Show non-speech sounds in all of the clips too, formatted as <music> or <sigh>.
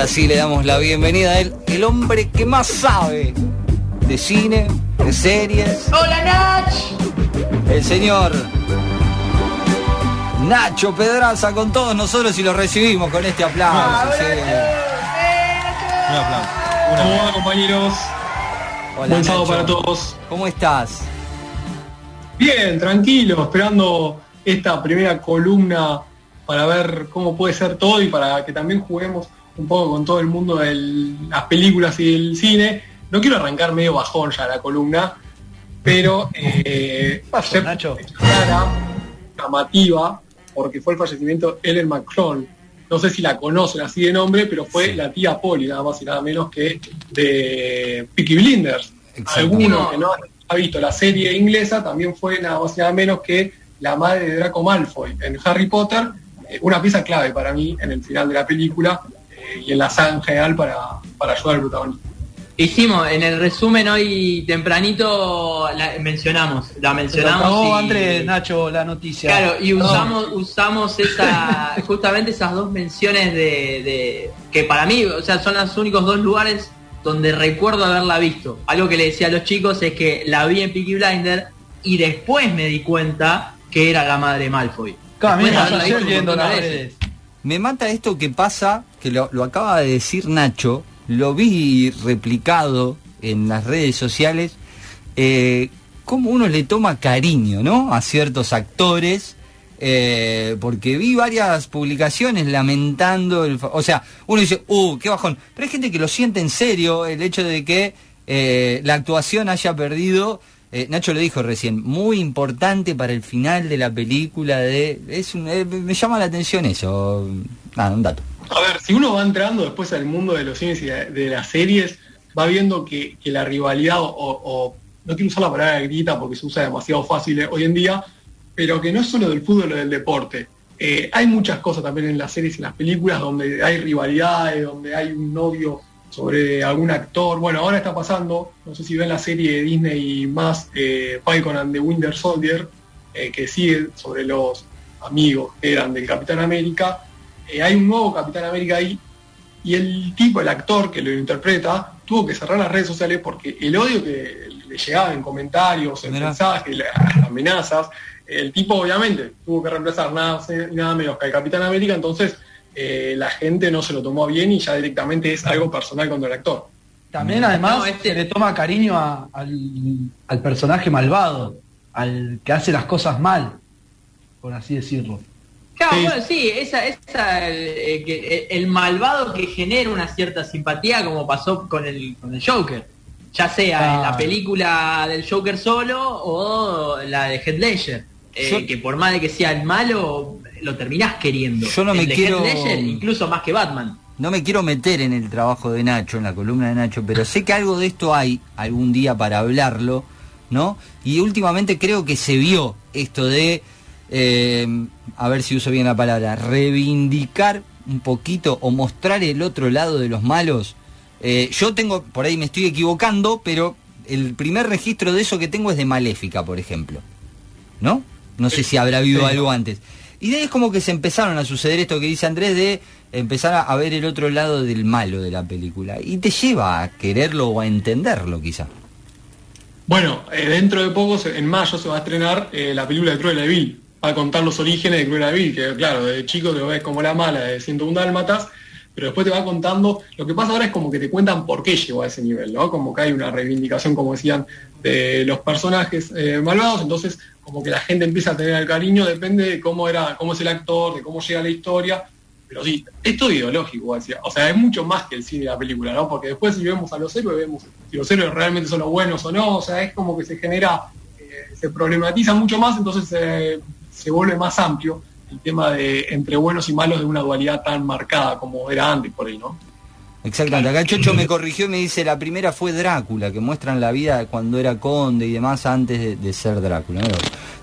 ahora sí le damos la bienvenida a él, el hombre que más sabe de cine, de series. ¡Hola, Nach! El señor Nacho Pedraza con todos nosotros y lo recibimos con este aplauso. Ah, sí. Un aplauso. Hola compañeros. Hola, Buen sábado para todos. ¿Cómo estás? Bien, tranquilo, esperando esta primera columna para ver cómo puede ser todo y para que también juguemos un poco con todo el mundo de las películas y del cine. No quiero arrancar medio bajón ya la columna, pero <laughs> eh, pasó, ser Nacho? clara, llamativa, porque fue el fallecimiento de Ellen McClone. No sé si la conocen así de nombre, pero fue Sí. la tía Polly, nada más y nada menos que de Peaky Blinders. Alguno que no ha visto la serie inglesa también fue nada más y nada menos que la madre de Draco Malfoy en Harry Potter, eh, una pieza clave para mí en el final de la película eh, y en la saga en general para, para ayudar al protagonista. Hicimos, en el resumen hoy tempranito la mencionamos, la Se mencionamos. acabó y- antes, Nacho, la noticia. Claro, y usamos, usamos esa, <laughs> justamente esas dos menciones de, de- que para mí, o sea, son los únicos dos lugares donde recuerdo haberla visto. Algo que le decía a los chicos es que la vi en Peaky Blinder y después me di cuenta que era la madre Malfoy. Claro. Me mata esto que pasa, que lo, lo acaba de decir Nacho, lo vi replicado en las redes sociales, eh, cómo uno le toma cariño, ¿no? A ciertos actores, eh, porque vi varias publicaciones lamentando, o sea, uno dice, uh, qué bajón, pero hay gente que lo siente en serio, el hecho de que eh, la actuación haya perdido, eh, Nacho lo dijo recién, muy importante para el final de la película, de, es me llama la atención eso, nada, un dato. A ver, si uno va entrando después al mundo de los cines y de, las series, va viendo que, la rivalidad, o, o- no quiero usar la palabra grita porque se usa demasiado fácil eh, hoy en día, pero que no es solo del fútbol o del deporte. Eh, hay muchas cosas también en las series y en las películas donde hay rivalidades, donde hay un novio sobre algún actor. Bueno, ahora está pasando, no sé si ven la serie de Disney más eh, Falcon and the Winter Soldier, eh, que sigue sobre los amigos que eran del Capitán América. Eh, hay un nuevo Capitán América ahí y el tipo, el actor que lo interpreta, tuvo que cerrar las redes sociales porque el odio que le llegaba en comentarios, en mensajes, las amenazas, el tipo obviamente tuvo que reemplazar nada, y nada menos que al Capitán América, entonces eh, la gente no se lo tomó bien y ya directamente es algo personal contra el actor. También además No, este- le toma cariño a- al, al personaje malvado, al que hace las cosas mal, por así decirlo. Claro, Sí. bueno, sí, esa, esa, el malvado que genera una cierta simpatía como pasó con el, con el Joker. Ya sea en la Claro. película del Joker solo o la de Heath Ledger. Eh, Yo- que por más de que sea el malo, lo terminás queriendo. Yo no me quiero- Heath Ledger, incluso más que Batman. No me quiero meter en el trabajo de Nacho, en la columna de Nacho, pero sé que algo de esto hay algún día para hablarlo, ¿no? Y últimamente creo que se vio esto de, eh, a ver si uso bien la palabra, reivindicar un poquito o mostrar el otro lado de los malos. Eh, yo tengo, por ahí me estoy equivocando, pero el primer registro de eso que tengo es de Maléfica, por ejemplo. ¿No? No sé si habrá habido algo antes. Y de ahí es como que se empezaron a suceder esto que dice Andrés de empezar a, ver el otro lado del malo de la película. Y te lleva a quererlo o a entenderlo quizá. Bueno, eh, dentro de poco, se- en mayo, se va a estrenar eh, la película de Cruella de Vil. A contar los orígenes de Cruella Vil, que claro, de chico te ves como la mala de 101 Dálmatas, pero después te va contando, lo que pasa ahora es como que te cuentan por qué llegó a ese nivel, ¿no? Como que hay una reivindicación, como decían, de los personajes eh, malvados, entonces como que la gente empieza a tener el cariño, depende de cómo era, cómo es el actor, de cómo llega la historia, pero sí, es todo ideológico. O sea, es mucho más que el cine y la película, ¿no? Porque después si vemos a los héroes, vemos si los héroes realmente son los buenos o no. O sea, es como que se genera, eh, se problematiza mucho más, entonces eh, se vuelve más amplio el tema de entre buenos y malos de una dualidad tan marcada como era antes por ahí, ¿no? Exactamente. Acá el Chocho me corrigió y me dice, la primera fue Drácula, que muestran la vida cuando era conde y demás antes de, de ser Drácula.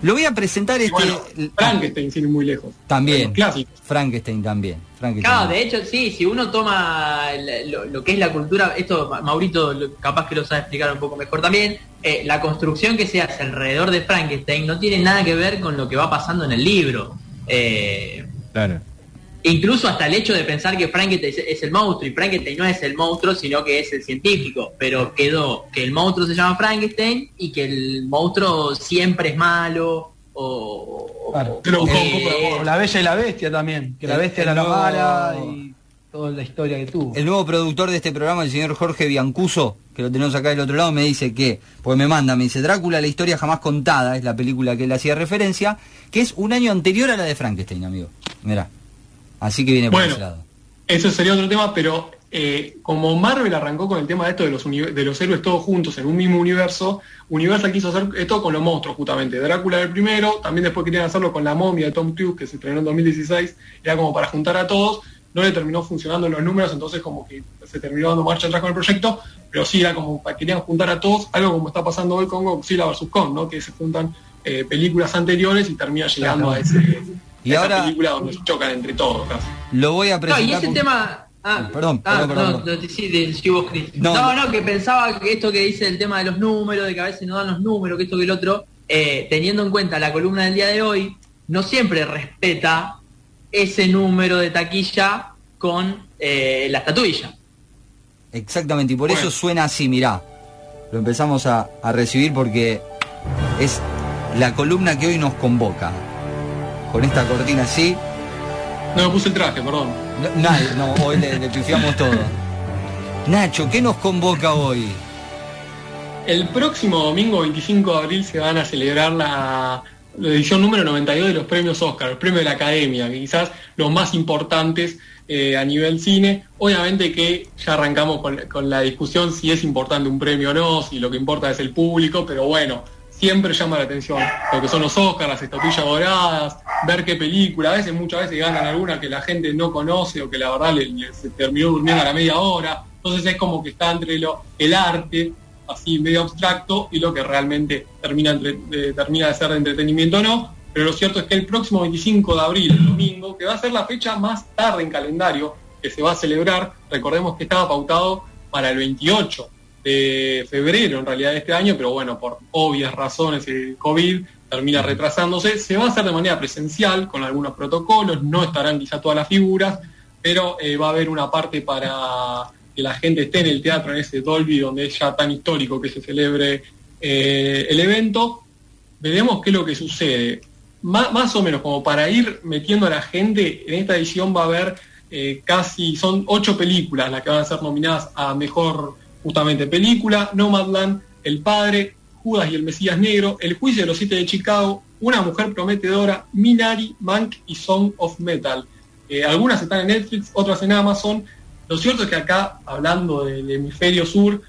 Lo voy a presentar Y este... bueno, Frankenstein sin ir muy lejos. También. Los clásicos. Frankenstein también. Frankenstein. Claro, de hecho, sí, si uno toma lo, lo que es la cultura, esto Ma- Maurito capaz que lo sabe explicar un poco mejor también, eh, la construcción que se hace alrededor de Frankenstein no tiene nada que ver con lo que va pasando en el libro. Eh, Claro. Incluso hasta el hecho de pensar que Frankenstein es, el monstruo y Frankenstein no es el monstruo sino que es el científico pero quedó que el monstruo se llama Frankenstein y que el monstruo siempre es malo o, Claro. Eh, la bella y la bestia también, que la bestia era la nuevo- mala y toda la historia que tuvo. El nuevo productor de este programa, el señor Jorge Biancuso, que lo tenemos acá del otro lado, me dice que, pues me manda, me dice, Drácula, la historia jamás contada, es la película que él hacía referencia, que es un año anterior a la de Frankenstein, amigo. Mirá. Así que viene por Bueno. ese lado. Eso sería otro tema, pero eh, como Marvel arrancó con el tema de esto de los, de los héroes todos juntos en un mismo universo, Universal quiso hacer esto con los monstruos justamente. Drácula el primero, también después querían hacerlo con la momia de Tom Cruise, que se estrenó en 2016, era como para juntar a todos, no le terminó funcionando los números, entonces como que se terminó dando marcha atrás con el proyecto, pero sí era como para querían juntar a todos, algo como está pasando hoy con Godzilla vs. Kong, ¿no? que se juntan eh, películas anteriores y termina llegando a ese... Y esa ahora- película donde chocan entre todos. casi. Lo voy a No, presentar. y ese con- tema. Ah, Perdón, ah, perdón, perdón, no, perdón. no, sí, de- sí, vos. No, No, no. no, que pensaba que esto que dice el tema de los números, de que a veces no dan los números, que esto que el otro, eh, teniendo en cuenta la columna del día de hoy, no siempre respeta ese número de taquilla con eh, la estatuilla. Exactamente, y por Bueno. eso suena así, mirá. Lo empezamos a, a recibir porque es la columna que hoy nos convoca. Con esta cortina así. No me puse el traje, perdón. No, no, hoy le, le pifiamos todo. Nacho, ¿qué nos convoca hoy? El próximo domingo 25 de abril se van a celebrar la, la edición número 92 de los premios Oscar, el premio de la Academia, que quizás los más importantes eh, a nivel cine. Obviamente que ya arrancamos con, con la discusión si es importante un premio o no, si lo que importa es el público, pero bueno, siempre llama la atención lo que son los Oscars, las estatuillas doradas, ver qué película, a veces muchas veces ganan alguna que la gente no conoce o que la verdad se terminó durmiendo a la media hora. Entonces es como que está entre lo, el arte, así medio abstracto, y lo que realmente termina, de, termina de ser de entretenimiento o no. Pero lo cierto es que el próximo 25 de abril, el domingo, que va a ser la fecha más tarde en calendario que se va a celebrar, recordemos que estaba pautado para el 28 de febrero en realidad de este año, pero bueno, por obvias razones el COVID termina retrasándose. Se va a hacer de manera presencial, con algunos protocolos, no estarán quizá todas las figuras, pero eh, va a haber una parte para que la gente esté en el teatro, en ese Dolby, donde es ya tan histórico que se celebre eh, el evento. Veremos qué es lo que sucede. Má- más o menos, como para ir metiendo a la gente, en esta edición va a haber eh, casi, son ocho películas las que van a ser nominadas a mejor justamente película, Nomadland, El Padre, Judas y el Mesías Negro, El Juicio de los Siete de Chicago, Una Mujer Prometedora, Minari, Mank y Song of Metal. Eh, algunas están en Netflix, otras en Amazon. Lo cierto es que acá, hablando del hemisferio sur,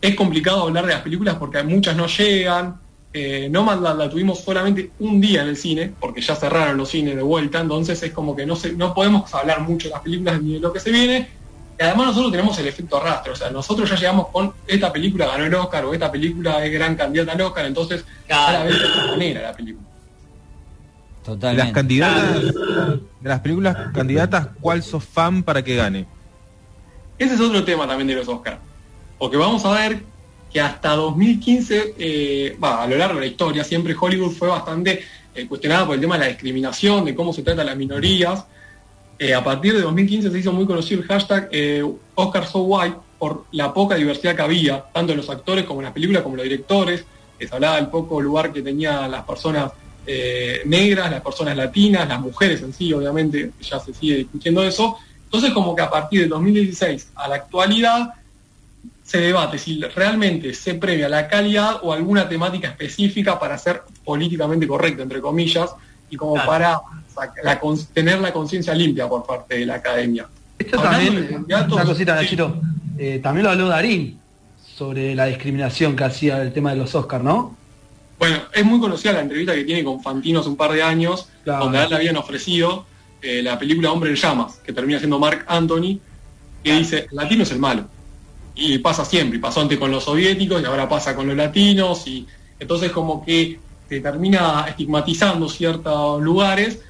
es complicado hablar de las películas porque muchas no llegan. Eh, Nomadland la tuvimos solamente un día en el cine, porque ya cerraron los cines de vuelta, entonces es como que no, se, no podemos hablar mucho de las películas ni de lo que se viene. Y además nosotros tenemos el efecto arrastre, o sea, nosotros ya llegamos con esta película ganó el Oscar o esta película es gran candidata al Oscar, entonces ves de otra manera la película. De las Totalmente. candidatas, de las películas candidatas, ¿cuál sos fan para que gane? Ese es otro tema también de los Oscars. Porque vamos a ver que hasta 2015, eh, va, a lo largo de la historia, siempre Hollywood fue bastante eh, cuestionada por el tema de la discriminación, de cómo se trata a las minorías. Eh, a partir de 2015 se hizo muy conocido el hashtag eh, Oscar So White por la poca diversidad que había, tanto en los actores como en las películas, como en los directores. Se hablaba del poco lugar que tenían las personas eh, negras, las personas latinas, las mujeres en sí, obviamente, ya se sigue discutiendo eso. Entonces, como que a partir del 2016 a la actualidad, se debate si realmente se premia la calidad o alguna temática específica para ser políticamente correcto, entre comillas, y como Claro. para la tener la conciencia limpia por parte de la academia. Esto Hablando también, una cosita, sí. Nachito, eh, también lo habló Darín sobre la discriminación que hacía el tema de los Oscars, ¿no? Bueno, es muy conocida la entrevista que tiene con Fantino hace un par de años, Claro. donde a él le habían ofrecido eh, la película Hombre en Llamas, que termina siendo Mark Anthony, que dice, el latino es el malo. Y pasa siempre, y pasó antes con los soviéticos y ahora pasa con los latinos, y entonces como que se termina estigmatizando ciertos lugares,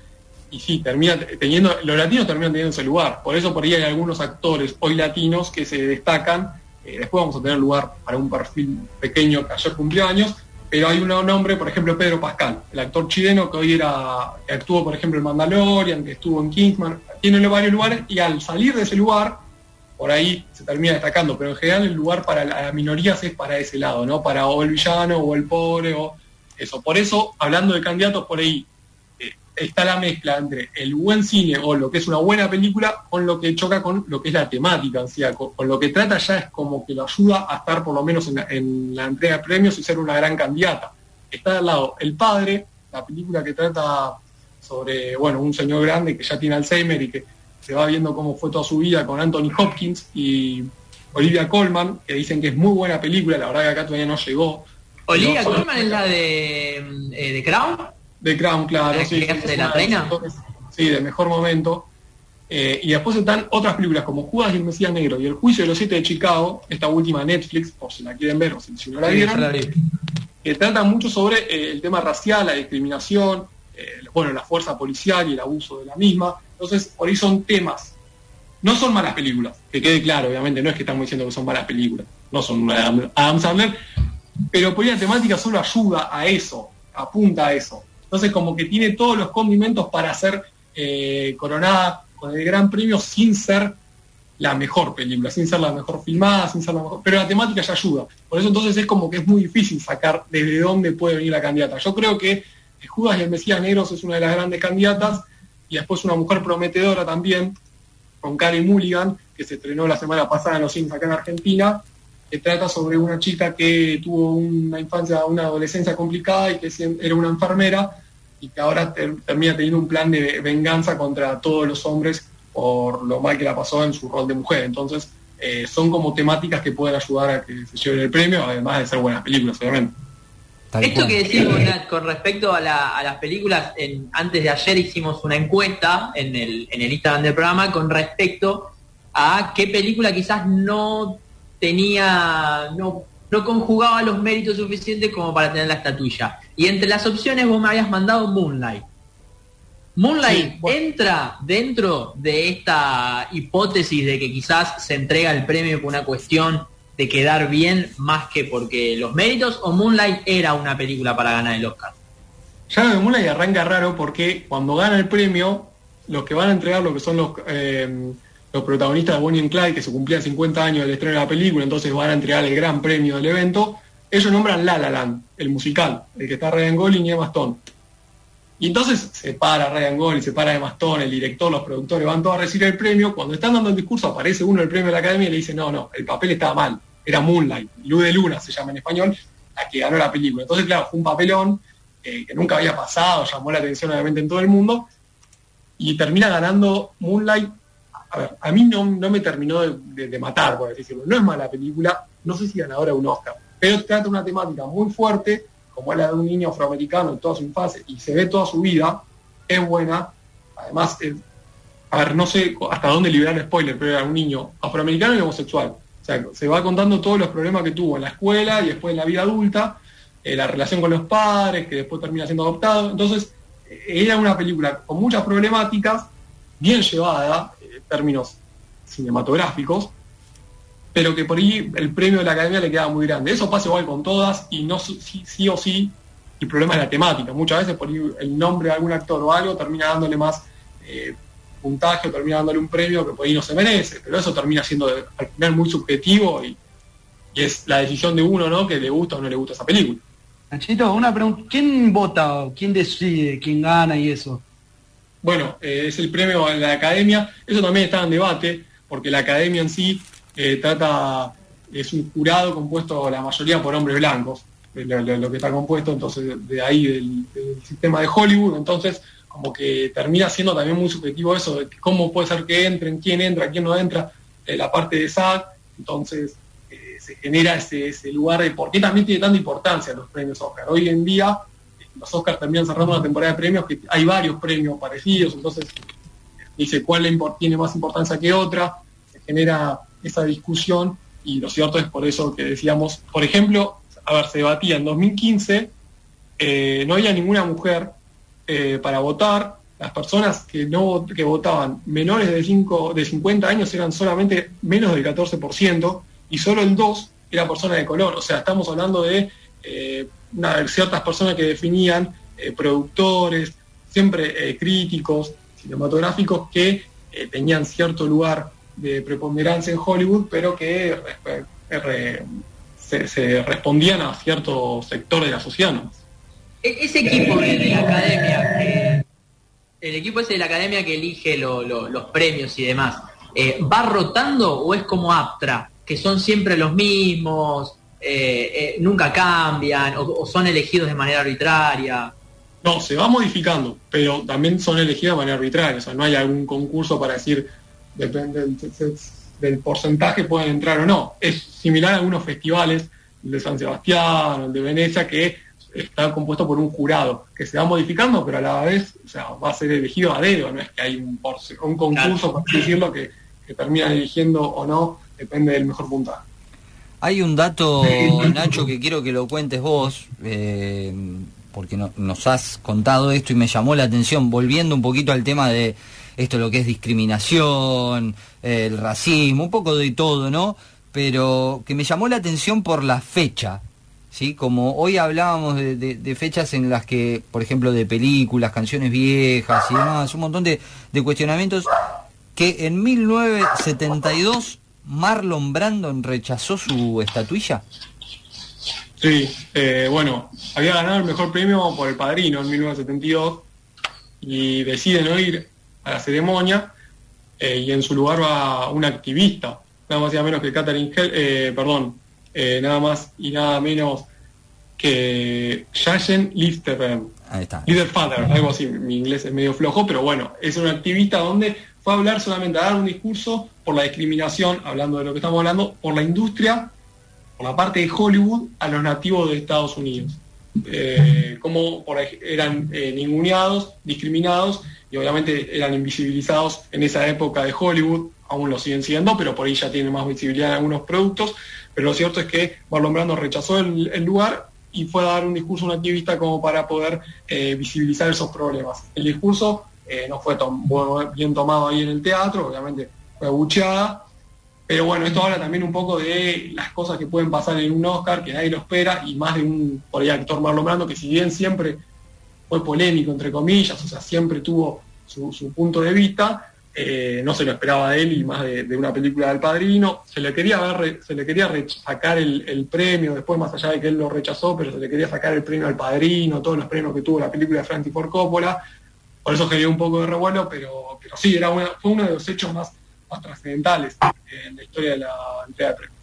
y sí, termina teniendo, los latinos terminan teniendo ese lugar. Por eso por ahí hay algunos actores hoy latinos que se destacan. Eh, después vamos a tener lugar para un perfil pequeño que ayer cumplió años, pero hay un nombre, por ejemplo, Pedro Pascal, el actor chileno que hoy era, que actuó, por ejemplo, en Mandalorian, que estuvo en Kingsman, tiene varios lugares, y al salir de ese lugar, por ahí se termina destacando, pero en general el lugar para las minorías es para ese lado, ¿no? Para o el villano o el pobre o eso. Por eso, hablando de candidatos, por ahí eh, está la mezcla entre el buen cine o lo que es una buena película con lo que choca con lo que es la temática, o con, lo que trata ya es como que lo ayuda a estar por lo menos en la, entrega de premios y ser una gran candidata. Está al lado El Padre, la película que trata sobre, bueno, un señor grande que ya tiene Alzheimer y que se va viendo cómo fue toda su vida con Anthony Hopkins y Olivia Colman, que dicen que es muy buena película, la verdad que acá todavía no llegó. Olivia Colman es la de, eh, de Crown. De Crown, claro. Sí, de la reina. Sí, de mejor momento. Eh, y después están otras películas como Judas y el Mesías Negro y El Juicio de los Siete de Chicago, esta última Netflix, por si la quieren ver o si, no la vieron, que tratan mucho sobre eh, el tema racial, la discriminación, bueno, la fuerza policial y el abuso de la misma. Entonces, por ahí son temas. No son malas películas, que quede claro, obviamente, no es que estamos diciendo que son malas películas, no son Adam Sandler, pero por ahí la temática solo ayuda a eso, apunta a eso. Entonces, como que tiene todos los condimentos para ser eh, coronada con el gran premio sin ser la mejor película, sin ser la mejor filmada, sin ser la mejor, pero la temática ya ayuda. Por eso entonces es como que es muy difícil sacar desde dónde puede venir la candidata. Yo creo que Judas y el Mesías Negros es una de las grandes candidatas, y después una mujer prometedora también, con Karen Mulligan, que se estrenó la semana pasada en los cines acá en Argentina, que trata sobre una chica que tuvo una infancia, una adolescencia complicada y que era una enfermera y que ahora termina teniendo un plan de venganza contra todos los hombres por lo mal que la pasó en su rol de mujer. Entonces, eh, son como temáticas que pueden ayudar a que se lleven el premio, además de ser buenas películas, obviamente. Esto que decimos, Nat, con respecto a, las películas, antes de ayer hicimos una encuesta en el, en el Instagram del programa con respecto a qué película quizás no tenía, no, no conjugaba los méritos suficientes como para tener la estatuilla. Y entre las opciones vos me habías mandado Moonlight. Moonlight entra dentro de esta hipótesis de que quizás se entrega el premio por una cuestión de quedar bien más que porque los méritos o Moonlight era una película para ganar el Oscar? Ya lo de Moonlight arranca raro porque cuando gana el premio, los que van a entregar lo que son los, eh, los protagonistas de Bonnie and Clyde, que se cumplían 50 años del estreno de la película, entonces van a entregar el gran premio del evento, ellos nombran La La Land, el musical, el que está Ryan Gosling y Emma Stone. Y entonces se para Ryan Gosling, se para Emma Stone, el director, los productores, van todos a recibir el premio. Cuando están dando el discurso aparece uno del premio de la academia y le dice, no, no, el papel estaba mal era Moonlight, Luz de Luna se llama en español, la que ganó la película. Entonces, claro, fue un papelón eh, que nunca había pasado, llamó la atención obviamente en todo el mundo, y termina ganando Moonlight. A ver, a mí no, me terminó de, matar, por decirlo. No es mala película, no sé si ganadora de un Oscar, pero trata una temática muy fuerte, como la de un niño afroamericano en toda su infancia, y se ve toda su vida, es buena, además, a ver, no sé hasta dónde liberar el spoiler, pero era un niño afroamericano y homosexual sea, se va contando todos los problemas que tuvo en la escuela y después en la vida adulta, eh, la relación con los padres, que después termina siendo adoptado. Entonces, eh, era una película con muchas problemáticas, bien llevada términos cinematográficos, pero que por ahí el premio de la academia le queda muy grande. Eso pasa igual con todas y no sí, o sí el problema es la temática. Muchas veces por ahí el nombre de algún actor o algo termina dándole más eh, puntaje o termina dándole un premio que por ahí no se merece, pero eso termina siendo al final muy subjetivo y, es la decisión de uno, ¿no? Que le gusta o no le gusta esa película. Nachito, una pregunta, ¿quién vota? ¿Quién decide? ¿Quién gana y eso? Bueno, eh, es el premio de la academia, eso también está en debate, porque la academia en sí eh, trata, es un jurado compuesto la mayoría por hombres blancos, lo, que está compuesto entonces de ahí del, sistema de Hollywood, entonces como que termina siendo también muy subjetivo eso de cómo puede ser que entren, quién entra, quién no entra, eh, la parte de SAC, entonces eh, se genera ese, lugar de por qué también tiene tanta importancia los premios Oscar. Hoy en día eh, los Oscars terminan cerrando una temporada de premios que hay varios premios parecidos, entonces dice cuál tiene más importancia que otra, se genera esa discusión y lo cierto es por eso que decíamos, por ejemplo, a ver, se debatía en 2015, no había ninguna mujer eh, para votar, las personas que no que votaban menores de, 5, de 50 años eran solamente menos del 14% y solo el 2 era persona de color. O sea, estamos hablando de eh, ciertas personas que definían eh, productores, siempre eh, críticos cinematográficos que tenían cierto lugar de preponderancia en Hollywood, pero que se, respondían a cierto sector de la sociedad. E- Ese equipo de, la academia, el equipo ese de la academia que elige lo- lo- los premios y demás, ¿va rotando o es como Aptra, que son siempre los mismos, eh, eh, nunca cambian o, o son elegidos de manera arbitraria? No, se va modificando, pero también son elegidas de manera arbitraria. O sea, no hay algún concurso para decir, depende del, del porcentaje, pueden entrar o no. Es similar a algunos festivales, el de San Sebastián, el de Venecia, que está compuesto por un jurado, que se va modificando, pero a la vez o sea, va a ser elegido a dedo. No es que hay un, concurso, por así decirlo, que, que termina eligiendo o no, depende del mejor puntaje. Hay un dato, <laughs> Nacho, que quiero que lo cuentes vos, eh, porque no- nos has contado esto y me llamó la atención, volviendo un poquito al tema de esto, lo que es discriminación, eh, el racismo, un poco de todo, ¿no? Pero que me llamó la atención por la fecha, ¿sí? Como hoy hablábamos de, de- de fechas en las que, por ejemplo, de películas, canciones viejas y demás, un montón de, de cuestionamientos, que en 1972 Marlon Brandon rechazó su estatuilla. Sí, eh, bueno, había ganado el mejor premio por El Padrino en 1972 y decide no ir a la ceremonia eh, y en su lugar va un activista, nada más y nada menos que Catherine Hell, eh, perdón, nada más y nada menos que Jayen Listerem. Ahí está. Algo así, mi inglés es medio flojo, pero bueno, es un activista donde fue a hablar solamente, a dar un discurso por la discriminación, hablando de lo que estamos hablando, por la industria, por la parte de Hollywood, a los nativos de Estados Unidos. Eh, como eran eh, ninguneados, discriminados y obviamente eran invisibilizados en esa época de Hollywood, aún lo siguen siendo, pero por ahí ya tienen más visibilidad en algunos productos. Pero lo cierto es que Marlon Brando rechazó el, el lugar y fue a dar un discurso a un activista como para poder eh, visibilizar esos problemas. El discurso eh, no fue bueno, bien tomado ahí en el teatro, obviamente fue abucheada, pero bueno, esto habla también un poco de las cosas que pueden pasar en un Oscar, que nadie lo espera, y más de un, por actor Marlon Brando, que si bien siempre fue polémico, entre comillas, o sea, siempre tuvo su, punto de vista, eh, no se lo esperaba de él y más de, una película del Padrino. Se le quería se le quería sacar el, el premio, después más allá de que él lo rechazó, pero se le quería sacar el premio al Padrino, todos los premios que tuvo la película de Francis Ford Coppola. Por eso generó un poco de revuelo, pero, pero sí, era una- fue uno de los hechos más, más trascendentales en la historia de la entrega de premios.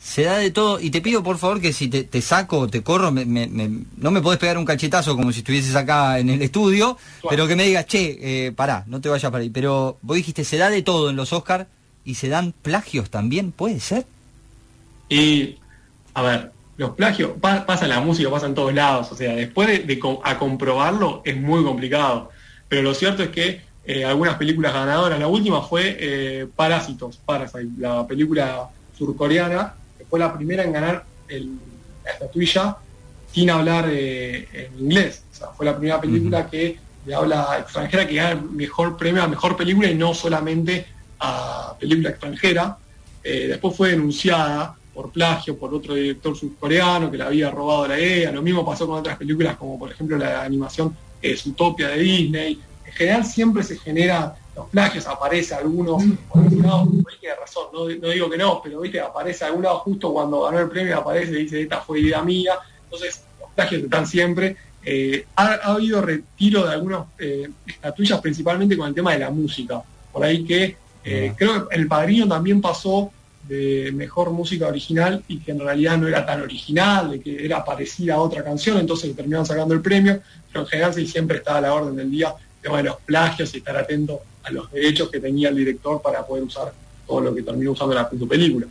Se da de todo y te pido por favor que si te, te saco o te corro, me- me- me- no me podés pegar un cachetazo como si estuvieses acá en el estudio, pero que me digas, che, eh, pará, no te vayas para ahí. Pero vos dijiste, se da de todo en los Oscars y se dan plagios también, ¿puede ser? Y, a ver, los plagios, pa- pasa en la música, pasa en todos lados, o sea, después de, de a comprobarlo es muy complicado. Pero lo cierto es que eh, algunas películas ganadoras, la última fue eh, Parásitos, Parasite, la película surcoreana, que fue la primera en ganar el- la estatuilla sin hablar eh, en inglés. O sea, fue la primera película que de habla extranjera que gana el mejor premio a mejor película y no solamente a película extranjera. Después fue denunciada por plagio por otro director surcoreano que le había robado la idea. Lo mismo pasó con otras películas como por ejemplo la animación eh, Zootopia de Disney. En general siempre se genera los plagios, aparece alguno, por ese lado, tiene razón, no, no digo que no, pero viste, aparece a algún lado justo cuando ganó el premio, aparece y dice esta fue idea mía. Entonces, los plagios están siempre. Eh, ha, ha habido retiro de algunas eh, estatuillas, principalmente con el tema de la música. Por ahí que eh, creo que El Padrino también pasó de mejor música original y que en realidad no era tan original, de que era parecida a otra canción, entonces le terminaron sacando el premio, pero en general sí siempre está a la orden del día el tema de los plagios y estar atento a los derechos que tenía el director para poder usar todo lo que terminó usando la, tu película.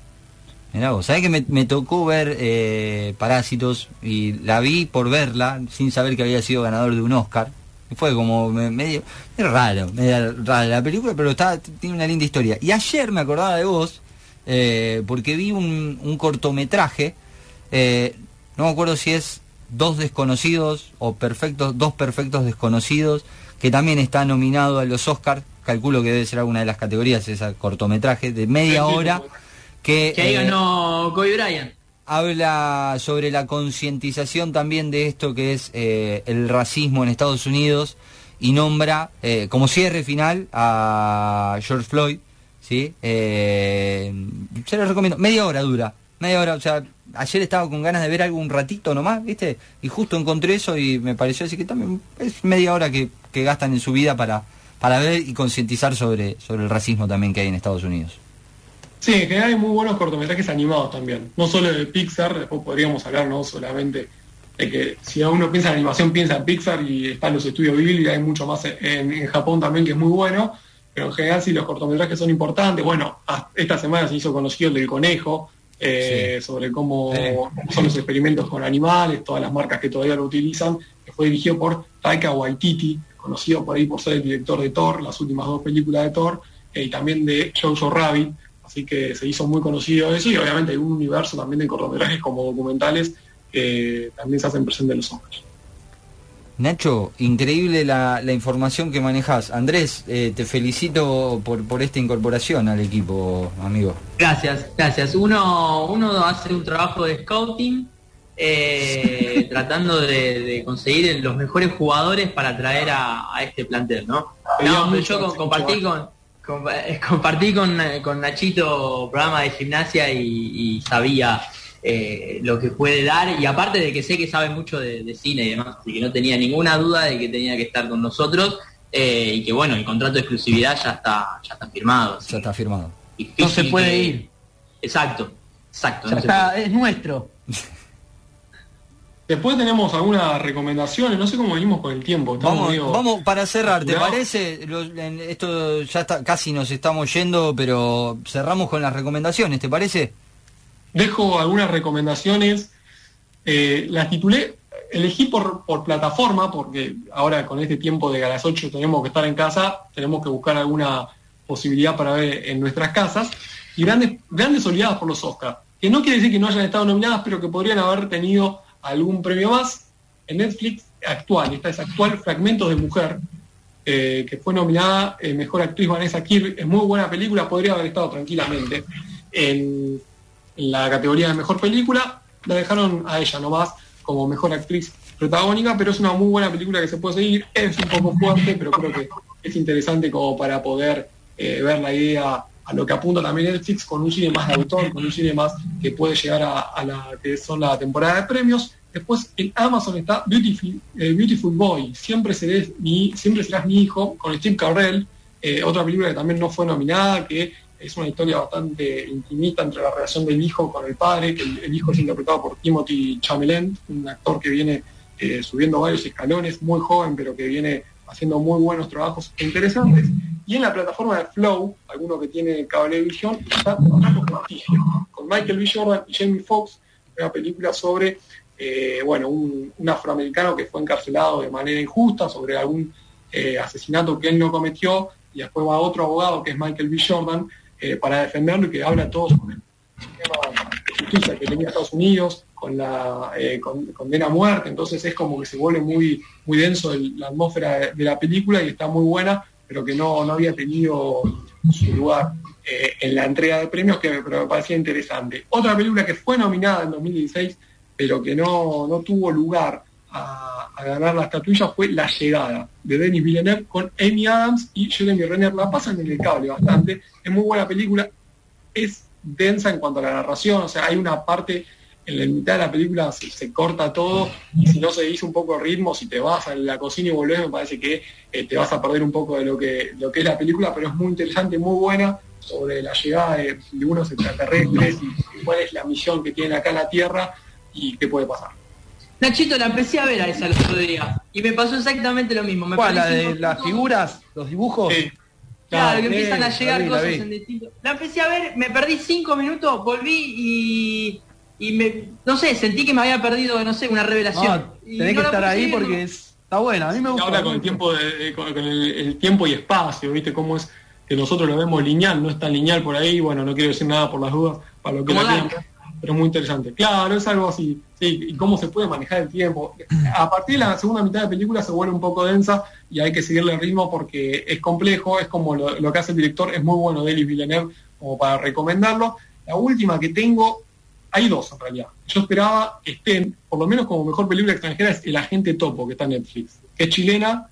Mirá vos, ¿sabés que me, tocó ver eh, Parásitos y la vi por verla sin saber que había sido ganador de un Oscar? Fue como me- medio, medio raro, medio rara la película, pero está, tiene una linda historia. Y ayer me acordaba de vos eh, porque vi un, un cortometraje, eh, no me acuerdo si es Dos Desconocidos o perfectos, Dos Perfectos Desconocidos, que también está nominado a los Oscars, calculo que debe ser alguna de las categorías ese cortometraje de media hora. Que, Que ahí eh, ganó Kobe Bryant. habla sobre la concientización también de esto que es eh, el racismo en Estados Unidos y nombra eh, como cierre final a George Floyd, ¿sí? Eh, se lo recomiendo, media hora dura, media hora, o sea, ayer estaba con ganas de ver algo un ratito nomás, ¿viste? Y justo encontré eso y me pareció así que también es media hora que, que gastan en su vida para, para ver y concientizar sobre, sobre el racismo también que hay en Estados Unidos. Sí, en general hay muy buenos cortometrajes animados también. No solo de Pixar, después podríamos hablar no solamente de que si uno piensa en animación, piensa en Pixar y están los estudios Ghibli hay mucho más en Japón también que es muy bueno. Pero en general sí los cortometrajes son importantes. Bueno, esta semana se hizo conocido el del conejo, eh, sobre cómo, son los experimentos con animales, todas las marcas que todavía lo utilizan, que fue dirigido por Taika Waititi, conocido por ahí por ser el director de Thor, las últimas dos películas de Thor, eh, y también de Jojo Rabbit, así que se hizo muy conocido eso, y obviamente hay un universo también de cortometrajes como documentales que también se hacen presentes en los Oscars. Nacho, increíble la, la información que manejas. Andrés, eh, te felicito por, por esta incorporación al equipo, amigo. Gracias, gracias. Uno, uno hace un trabajo de scouting eh, <laughs> tratando de, de conseguir los mejores jugadores para traer a, a este plantel, ¿no? No, yo compartí con, eh, compartí con, eh, con Nachito programa de gimnasia y, y sabía eh, lo que puede dar y aparte de que sé que sabe mucho de, de cine y demás, así que no tenía ninguna duda de que tenía que estar con nosotros eh, y que bueno, el contrato de exclusividad ya está, ya está firmado. Ya está firmado. No se puede que- ir. Exacto, exacto. Ya no está, es nuestro. <laughs> Después tenemos algunas recomendaciones, no sé cómo venimos con el tiempo. estamos Vamos, medio- vamos para cerrar, ¿te parece? Lo- en- esto ya está, casi nos estamos yendo, pero cerramos con las recomendaciones, ¿te parece? Dejo algunas recomendaciones. eh, las titulé, elegí por, por plataforma, porque ahora con este tiempo de a las 8 tenemos que estar en casa, tenemos que buscar alguna posibilidad para ver en nuestras casas. Y grandes, grandes olvidadas por los Oscars, que no quiere decir que no hayan estado nominadas, pero que podrían haber tenido algún premio más. En Netflix actual, esta es actual Fragmentos de Mujer, eh, que fue nominada eh, Mejor Actriz Vanessa Kirby. Es muy buena película, podría haber estado tranquilamente en, en la categoría de Mejor Película. La dejaron a ella nomás como Mejor Actriz Protagónica, pero es una muy buena película que se puede seguir. Es un poco fuerte, pero creo que es interesante como para poder eh, ver la idea a lo que apunta también Netflix con un cine más de autor, con un cine más que puede llegar a, a la que son la temporada de premios. Después en Amazon está Beautiful, eh, Boy, siempre, seré mi, siempre serás mi hijo, con Steve Carrell, eh, otra película que también no fue nominada, que es una historia bastante intimista entre la relación del hijo con el padre, que el, hijo es interpretado por Timothy Chalamet, un actor que viene eh, subiendo varios escalones, muy joven, pero que viene haciendo muy buenos trabajos interesantes. Y en la plataforma de Flow, alguno que tiene cablevisión, está con Michael B. Jordan y Jamie Foxx, una película sobre eh, bueno, un, un afroamericano que fue encarcelado de manera injusta sobre algún eh, asesinato que él no cometió, y después va otro abogado que es Michael B. Jordan eh, para defenderlo y que habla todo sobre el sistema de justicia que tenía Estados Unidos, con la eh, con- condena a muerte, entonces es como que se vuelve muy, muy denso la atmósfera de, la película y está muy buena, pero que no, no había tenido su lugar eh, en la entrega de premios, que me, me parecía interesante. Otra película que fue nominada en 2016, pero que no, no tuvo lugar a, ganar la estatuilla fue La Llegada, de Denis Villeneuve con Amy Adams y Jeremy Renner. La pasan en el cable bastante, es muy buena película, es densa en cuanto a la narración, o sea, hay una parte en la mitad de la película se, corta todo y si no se dice un poco el ritmo, si te vas a la cocina y volvés, me parece que eh, te vas a perder un poco de lo que, lo que es la película, pero es muy interesante, muy buena sobre la llegada de, de unos extraterrestres y cuál es la misión que tienen acá la Tierra y qué puede pasar. Nachito, la empecé a ver a esa el otro día y me pasó exactamente lo mismo. Me ¿Cuál? ¿La de las figuras? ¿Los dibujos? Sí. Claro, que Sí, empiezan a llegar vi, cosas en distintos. La empecé a ver, me perdí cinco minutos, volví y. y me, no sé, sentí que me había perdido, no sé, una revelación. No, Y tenés no que estar ahí porque es- está buena. A mí me gusta. Ahora con el tiempo de- de- con con el, el tiempo y espacio, ¿viste? Cómo es que nosotros lo vemos lineal, no es tan lineal por ahí, bueno, no quiero decir nada por las dudas, para lo que la quieran pero es muy interesante. Claro, es algo así, sí, y cómo se puede manejar el tiempo. A partir de la segunda mitad de película se vuelve un poco densa y hay que seguirle el ritmo porque es complejo, es como lo, que hace el director, es muy bueno Denis Villeneuve como para recomendarlo. La última que tengo hay dos en realidad. Yo esperaba que estén, por lo menos como mejor película extranjera, es El Agente Topo, que está en Netflix, es chilena,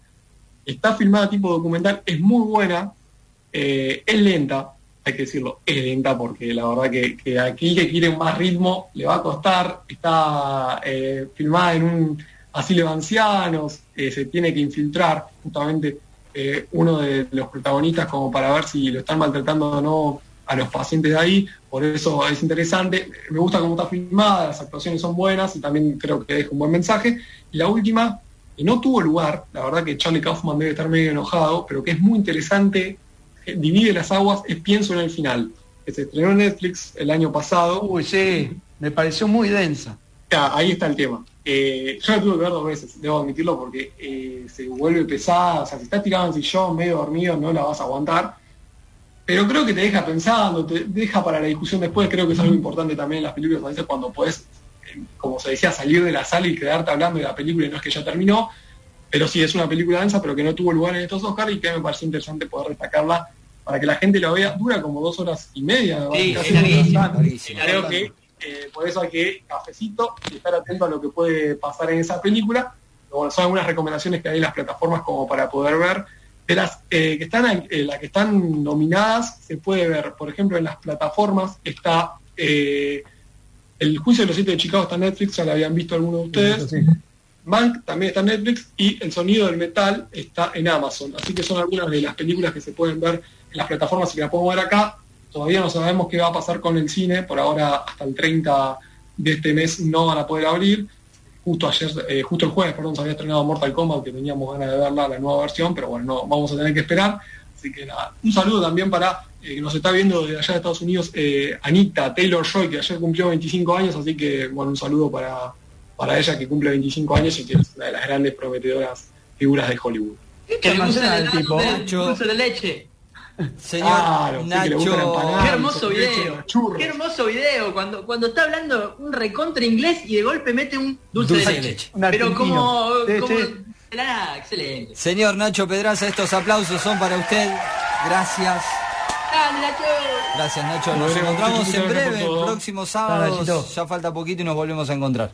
está filmada tipo documental, es muy buena, eh, es lenta, hay que decirlo, es lenta porque la verdad que, aquí que quiere más ritmo le va a costar, está eh, filmada en un asilo de ancianos, eh, se tiene que infiltrar justamente eh, uno de los protagonistas como para ver si lo están maltratando o no a los pacientes de ahí, por eso es interesante, me gusta cómo está filmada, las actuaciones son buenas y también creo que deja un buen mensaje. Y la última, que no tuvo lugar, la verdad que Charlie Kaufman debe estar medio enojado, pero que es muy interesante, divide las aguas, es Pienso en el final, que se estrenó en Netflix el año pasado. Uy, sí, me pareció muy densa. Ya, ahí está el tema. Eh, yo la tuve que ver dos veces, debo admitirlo, porque eh, se vuelve pesada, o sea, si estás tirado en sillón, medio dormido, no la vas a aguantar. Pero creo que te deja pensando, te deja para la discusión después, creo que es algo importante también en las películas, a veces cuando puedes, eh, como se decía, salir de la sala y quedarte hablando de la película y no es que ya terminó, pero sí es una película densa, pero que no tuvo lugar en estos Oscars y que me pareció interesante poder destacarla para que la gente la vea. Dura como dos horas y media. Sí, casi es larguísimo, bastante. larguísimo. Creo que eh, por eso hay que cafecito y estar atento a lo que puede pasar en esa película. Bueno, son algunas recomendaciones que hay en las plataformas como para poder ver. De las eh, que están eh, las que están nominadas se puede ver, por ejemplo, en las plataformas está eh, el juicio de los siete de Chicago está en Netflix, ya lo habían visto algunos de ustedes. Sí. Mank también está en Netflix y El sonido del metal está en Amazon. Así que son algunas de las películas que se pueden ver en las plataformas y que las podemos ver acá. Todavía no sabemos qué va a pasar con el cine. Por ahora, hasta el 30 de este mes no van a poder abrir. Justo ayer, eh, justo el jueves, perdón, se había estrenado Mortal Kombat, que teníamos ganas de verla, la nueva versión, pero bueno, no, vamos a tener que esperar. Así que nada, un saludo también para eh, que nos está viendo de allá de Estados Unidos, eh, Anita Taylor Joy, que ayer cumplió 25 años, así que bueno, un saludo para, para ella que cumple 25 años y que es una de las grandes prometedoras figuras de Hollywood. Que le gusta Internacional, el tipo. Nacho. dulce de leche. Señor sí, Nacho. empanada. Qué hermoso video. Qué hermoso video. Cuando, cuando está hablando un recontra inglés y de golpe mete un dulce, Dulce de de leche. Pero como, Sí, sí. excelente. Señor Nacho Pedraza, estos aplausos son para usted. Gracias. Gracias Nacho. Nos encontramos en breve, el próximo sábado. Ya falta poquito y nos volvemos a encontrar.